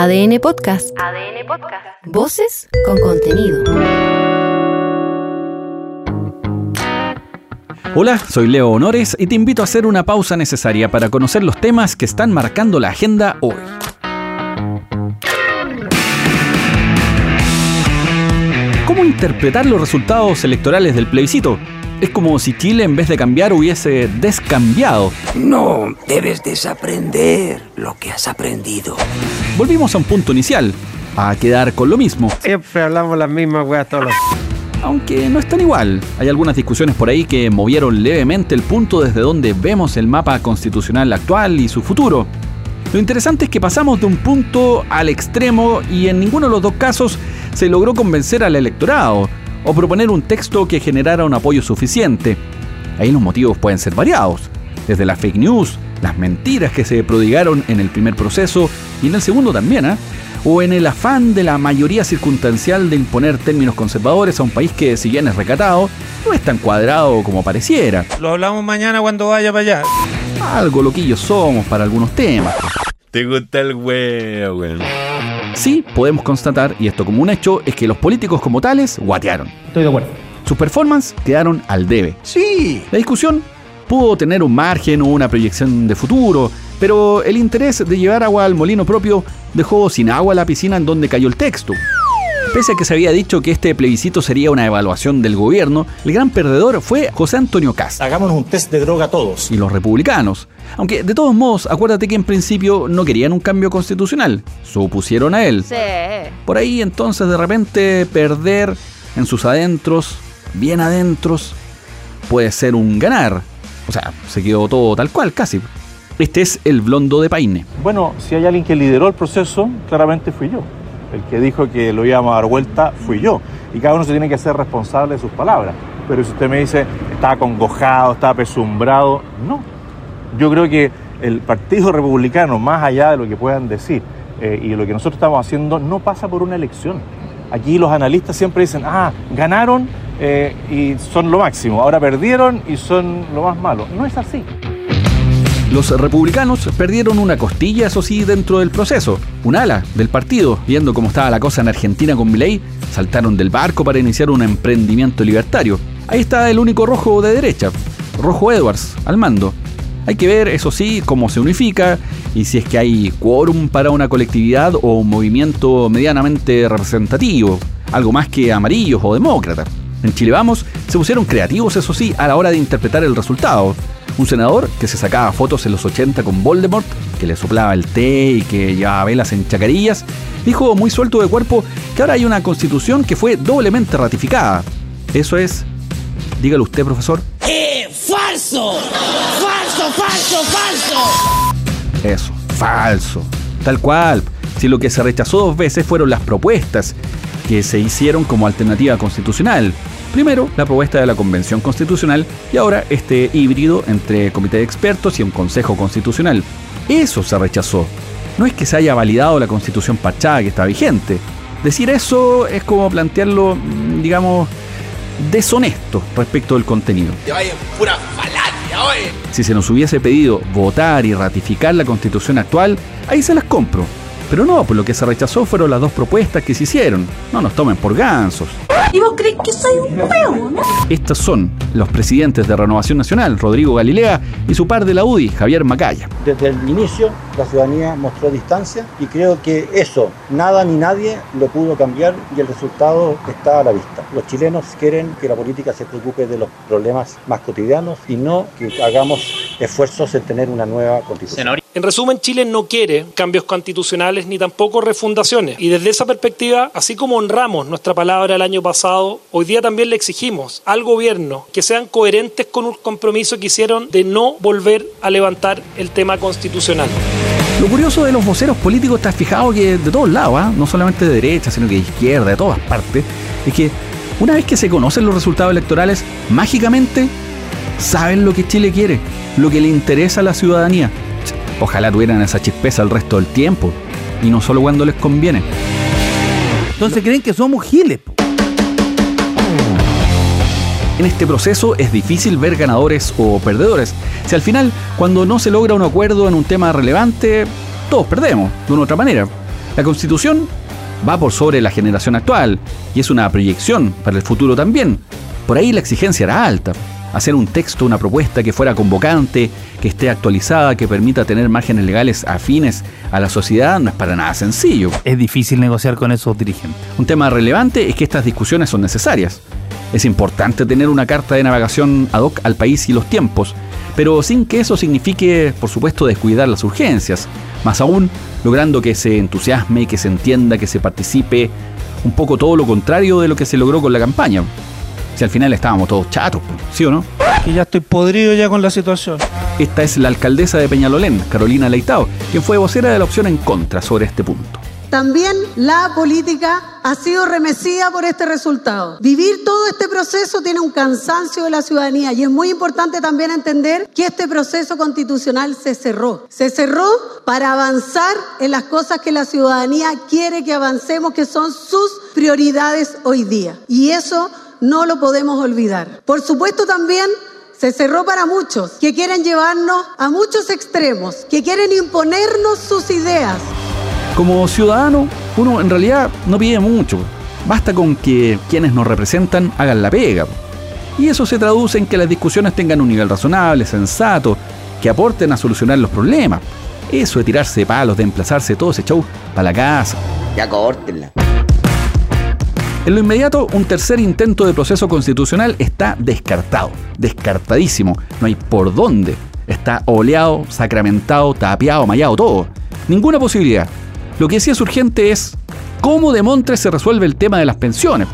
ADN Podcast. ADN Podcast. Voces con contenido. Hola, soy Leo Honores y te invito a hacer una pausa necesaria para conocer los temas que están marcando la agenda hoy. ¿Cómo interpretar los resultados electorales del plebiscito? Es como si Chile en vez de cambiar hubiese descambiado. No, debes desaprender lo que has aprendido. Volvimos a un punto inicial, a quedar con lo mismo. Siempre hablamos las mismas weas todos los... Aunque no es tan igual. Hay algunas discusiones por ahí que movieron levemente el punto desde donde vemos el mapa constitucional actual y su futuro. Lo interesante es que pasamos de un punto al extremo y en ninguno de los dos casos se logró convencer al electorado o proponer un texto que generara un apoyo suficiente. Ahí los motivos pueden ser variados, desde las fake news, las mentiras que se prodigaron en el primer proceso y en el segundo también, ¿eh? o en el afán de la mayoría circunstancial de imponer términos conservadores a un país que, si bien es recatado, no es tan cuadrado como pareciera. Lo hablamos mañana cuando vaya para allá. Algo loquillos somos para algunos temas. Te gusta el huevo, güey. Sí, podemos constatar, y esto como un hecho, es que los políticos como tales guatearon. Estoy de acuerdo. Sus performances quedaron al debe. Sí. La discusión pudo tener un margen o una proyección de futuro, pero el interés de llevar agua al molino propio dejó sin agua la piscina en donde cayó el texto. Pese a que se había dicho que este plebiscito sería una evaluación del gobierno, el gran perdedor fue José Antonio Cast Hagámonos un test de droga todos. y los republicanos. Aunque de todos modos, acuérdate que en principio no querían un cambio constitucional, se opusieron a él. Por ahí entonces de repente perder en sus adentros, bien adentros, puede ser un ganar. O sea, se quedó todo tal cual, casi. Este es el blondo de Paine. Bueno, si hay alguien que lideró el proceso, claramente fui yo. El que dijo que lo íbamos a dar vuelta fui yo. Y cada uno se tiene que ser responsable de sus palabras. Pero si usted me dice, estaba congojado, estaba pesumbrado, no. Yo creo que el Partido Republicano, más allá de lo que puedan decir eh, y lo que nosotros estamos haciendo, no pasa por una elección. Aquí los analistas siempre dicen, ah, ganaron eh, y son lo máximo, ahora perdieron y son lo más malo. No es así. Los republicanos perdieron una costilla, eso sí, dentro del proceso. Un ala del partido, viendo cómo estaba la cosa en Argentina con Milei, saltaron del barco para iniciar un emprendimiento libertario. Ahí está el único rojo de derecha, Rojo Edwards, al mando. Hay que ver, eso sí, cómo se unifica y si es que hay quórum para una colectividad o un movimiento medianamente representativo, algo más que amarillos o demócratas. En Chile Vamos se pusieron creativos, eso sí, a la hora de interpretar el resultado. Un senador que se sacaba fotos en los 80 con Voldemort, que le soplaba el té y que llevaba velas en chacarillas, dijo muy suelto de cuerpo que ahora hay una constitución que fue doblemente ratificada. Eso es, dígalo usted, profesor. ¡Eh! ¡Falso! ¡Falso, falso, falso! Eso, falso. Tal cual. Si lo que se rechazó dos veces fueron las propuestas que se hicieron como alternativa constitucional. Primero, la propuesta de la Convención Constitucional y ahora este híbrido entre comité de expertos y un Consejo Constitucional. Eso se rechazó. No es que se haya validado la Constitución Pachá que está vigente. Decir eso es como plantearlo, mm, digamos, deshonesto respecto del contenido. Te vayan pura falacia, oye. Si se nos hubiese pedido votar y ratificar la constitución actual, ahí se las compro. Pero no, pues lo que se rechazó fueron las dos propuestas que se hicieron. No nos tomen por gansos. ¿Y vos crees que soy un huevo, no? Estos son los presidentes de Renovación Nacional, Rodrigo Galilea, y su par de la UDI, Javier Macaya. Desde el inicio la ciudadanía mostró distancia y creo que eso nada ni nadie lo pudo cambiar y el resultado está a la vista. Los chilenos quieren que la política se preocupe de los problemas más cotidianos y no que hagamos esfuerzos en tener una nueva constitución. En resumen, Chile no quiere cambios constitucionales ni tampoco refundaciones. Y desde esa perspectiva, así como honramos nuestra palabra el año pasado, hoy día también le exigimos al gobierno que sean coherentes con un compromiso que hicieron de no volver a levantar el tema constitucional. Lo curioso de los voceros políticos está fijado que de todos lados, ¿ah? no solamente de derecha, sino que de izquierda, de todas partes, es que una vez que se conocen los resultados electorales, mágicamente saben lo que Chile quiere, lo que le interesa a la ciudadanía. Ojalá tuvieran esa chispeza el resto del tiempo, y no solo cuando les conviene. Entonces creen que somos giles. po. En este proceso es difícil ver ganadores o perdedores. Si al final, cuando no se logra un acuerdo en un tema relevante, todos perdemos, de una u otra manera. La constitución va por sobre la generación actual y es una proyección para el futuro también. Por ahí la exigencia era alta. Hacer un texto, una propuesta que fuera convocante, que esté actualizada, que permita tener márgenes legales afines a la sociedad, no es para nada sencillo. Es difícil negociar con esos dirigentes. Un tema relevante es que estas discusiones son necesarias. Es importante tener una carta de navegación ad hoc al país y los tiempos, pero sin que eso signifique, por supuesto, descuidar las urgencias. Más aún, logrando que se entusiasme, que se entienda, que se participe, un poco todo lo contrario de lo que se logró con la campaña. Si al final estábamos todos chatos, ¿sí o no? Que ya estoy podrido ya con la situación. Esta es la alcaldesa de Peñalolén, Carolina Leitao, quien fue vocera de la opción en contra sobre este punto. También la política ha sido remecida por este resultado. Vivir todo este proceso tiene un cansancio de la ciudadanía y es muy importante también entender que este proceso constitucional se cerró. Se cerró para avanzar en las cosas que la ciudadanía quiere que avancemos, que son sus prioridades hoy día. Y eso no lo podemos olvidar. Por supuesto también se cerró para muchos que quieren llevarnos a muchos extremos, que quieren imponernos sus ideas. Como ciudadano, uno en realidad no pide mucho. Basta con que quienes nos representan hagan la pega. Y eso se traduce en que las discusiones tengan un nivel razonable, sensato, que aporten a solucionar los problemas. Eso de tirarse palos, de emplazarse todo ese show para la casa. Ya córtenla. En lo inmediato, un tercer intento de proceso constitucional está descartado, descartadísimo, no hay por dónde. Está oleado, sacramentado, tapiado, mallado, todo. Ninguna posibilidad. Lo que sí es urgente es cómo de Montres se resuelve el tema de las pensiones.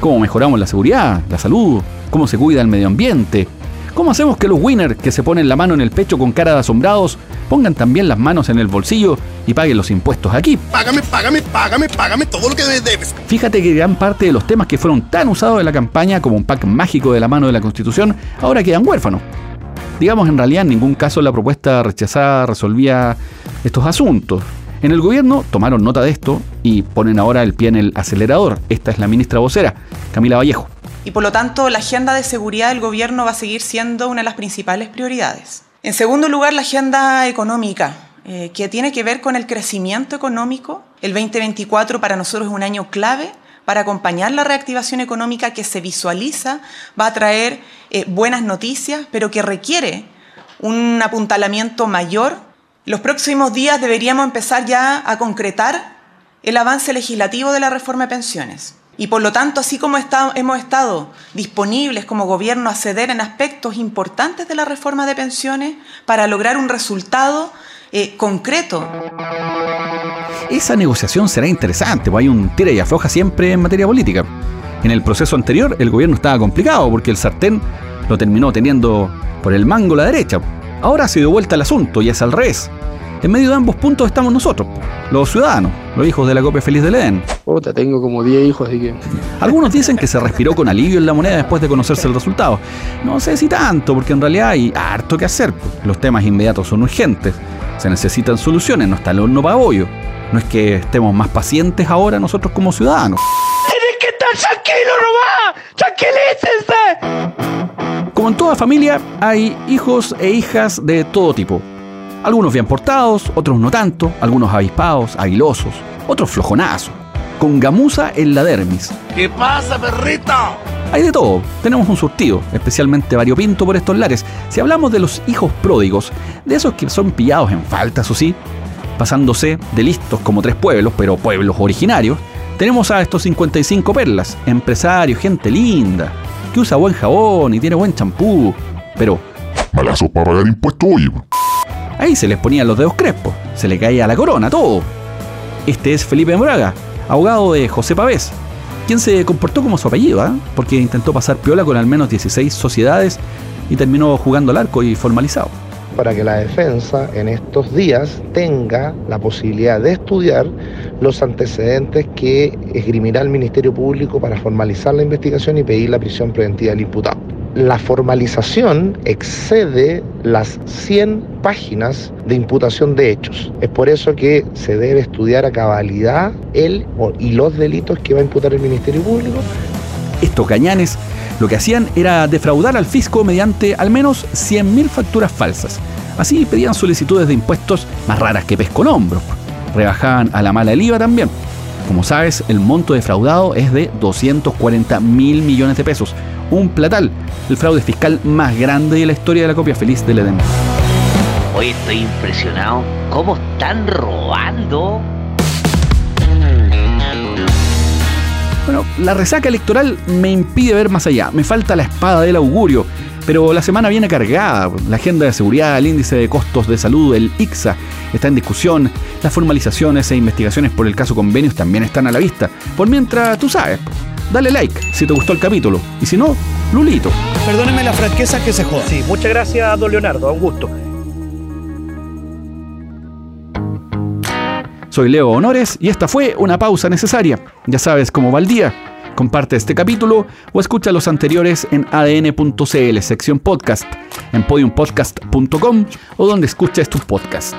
Cómo mejoramos la seguridad, la salud, cómo se cuida el medio ambiente. ¿Cómo hacemos que los winners que se ponen la mano en el pecho con cara de asombrados pongan también las manos en el bolsillo y paguen los impuestos aquí? Págame, págame, págame, págame todo lo que debes. Fíjate que gran parte de los temas que fueron tan usados en la campaña como un pack mágico de la mano de la Constitución ahora quedan huérfanos. Digamos, en realidad en ningún caso la propuesta rechazada resolvía estos asuntos. En el gobierno tomaron nota de esto y ponen ahora el pie en el acelerador. Esta es la ministra vocera, Camila Vallejo. Y por lo tanto, la agenda de seguridad del gobierno va a seguir siendo una de las principales prioridades. En segundo lugar, la agenda económica, eh, que tiene que ver con el crecimiento económico. El 2024 para nosotros es un año clave para acompañar la reactivación económica que se visualiza, va a traer eh, buenas noticias, pero que requiere un apuntalamiento mayor. Los próximos días deberíamos empezar ya a concretar el avance legislativo de la reforma de pensiones. Y por lo tanto, así como hemos estado disponibles como gobierno a ceder en aspectos importantes de la reforma de pensiones para lograr un resultado eh, concreto. Esa negociación será interesante, pues hay un tira y afloja siempre en materia política. En el proceso anterior el gobierno estaba complicado porque el sartén lo terminó teniendo por el mango la derecha. Ahora se dio vuelta el asunto y es al revés. En medio de ambos puntos estamos nosotros, los ciudadanos, los hijos de la copia feliz del Edén. Puta, tengo como 10 hijos, así que. Algunos dicen que se respiró con alivio en la moneda después de conocerse el resultado. No sé si tanto, porque en realidad hay harto que hacer. Los temas inmediatos son urgentes. Se necesitan soluciones, no está el horno para bollo. No es que estemos más pacientes ahora nosotros como ciudadanos. ¡Tienes que estar tranquilo nomás! ¡Tranquilícense! Como en toda familia, hay hijos e hijas de todo tipo. Algunos bien portados, otros no tanto, algunos avispados, aguilosos, otros flojonazos, con gamuza en la dermis. ¿Qué pasa, perrito? Hay de todo, tenemos un surtido, especialmente variopinto por estos lares. Si hablamos de los hijos pródigos, de esos que son pillados en falta, eso sí, pasándose de listos como tres pueblos, pero pueblos originarios, tenemos a estos 55 perlas, empresarios, gente linda, que usa buen jabón y tiene buen champú, pero... Malazos para pagar impuestos hoy. Ahí se les ponían los dedos crespos, se le caía la corona, todo. Este es Felipe Moraga, abogado de José Pavés, quien se comportó como su apellido, ¿eh? porque intentó pasar piola con al menos 16 sociedades y terminó jugando al arco y formalizado. Para que la defensa en estos días tenga la posibilidad de estudiar los antecedentes que esgrimirá el Ministerio Público para formalizar la investigación y pedir la prisión preventiva del imputado la formalización excede las 100 páginas de imputación de hechos. Es por eso que se debe estudiar a cabalidad el y los delitos que va a imputar el Ministerio Público. Estos gañanes lo que hacían era defraudar al fisco mediante al menos 100.000 facturas falsas. Así pedían solicitudes de impuestos más raras que pez con hombros. rebajaban a la mala el IVA también. Como sabes, el monto defraudado es de 240 mil millones de pesos. Un platal, el fraude fiscal más grande de la historia de la copia feliz del Edén. Hoy estoy impresionado. ¿Cómo están robando? Bueno, la resaca electoral me impide ver más allá. Me falta la espada del augurio. Pero la semana viene cargada. La agenda de seguridad, el índice de costos de salud, el ICSA, está en discusión. Las formalizaciones e investigaciones por el caso convenios también están a la vista. Por mientras, tú sabes, dale like si te gustó el capítulo. Y si no, Lulito. Perdóneme la franqueza que se joda. Sí, muchas gracias, don Leonardo. Un gusto. Soy Leo Honores y esta fue una pausa necesaria. Ya sabes cómo va el día. Comparte este capítulo o escucha los anteriores en adn.cl, sección podcast, en podiumpodcast.com o donde escuches tu podcast.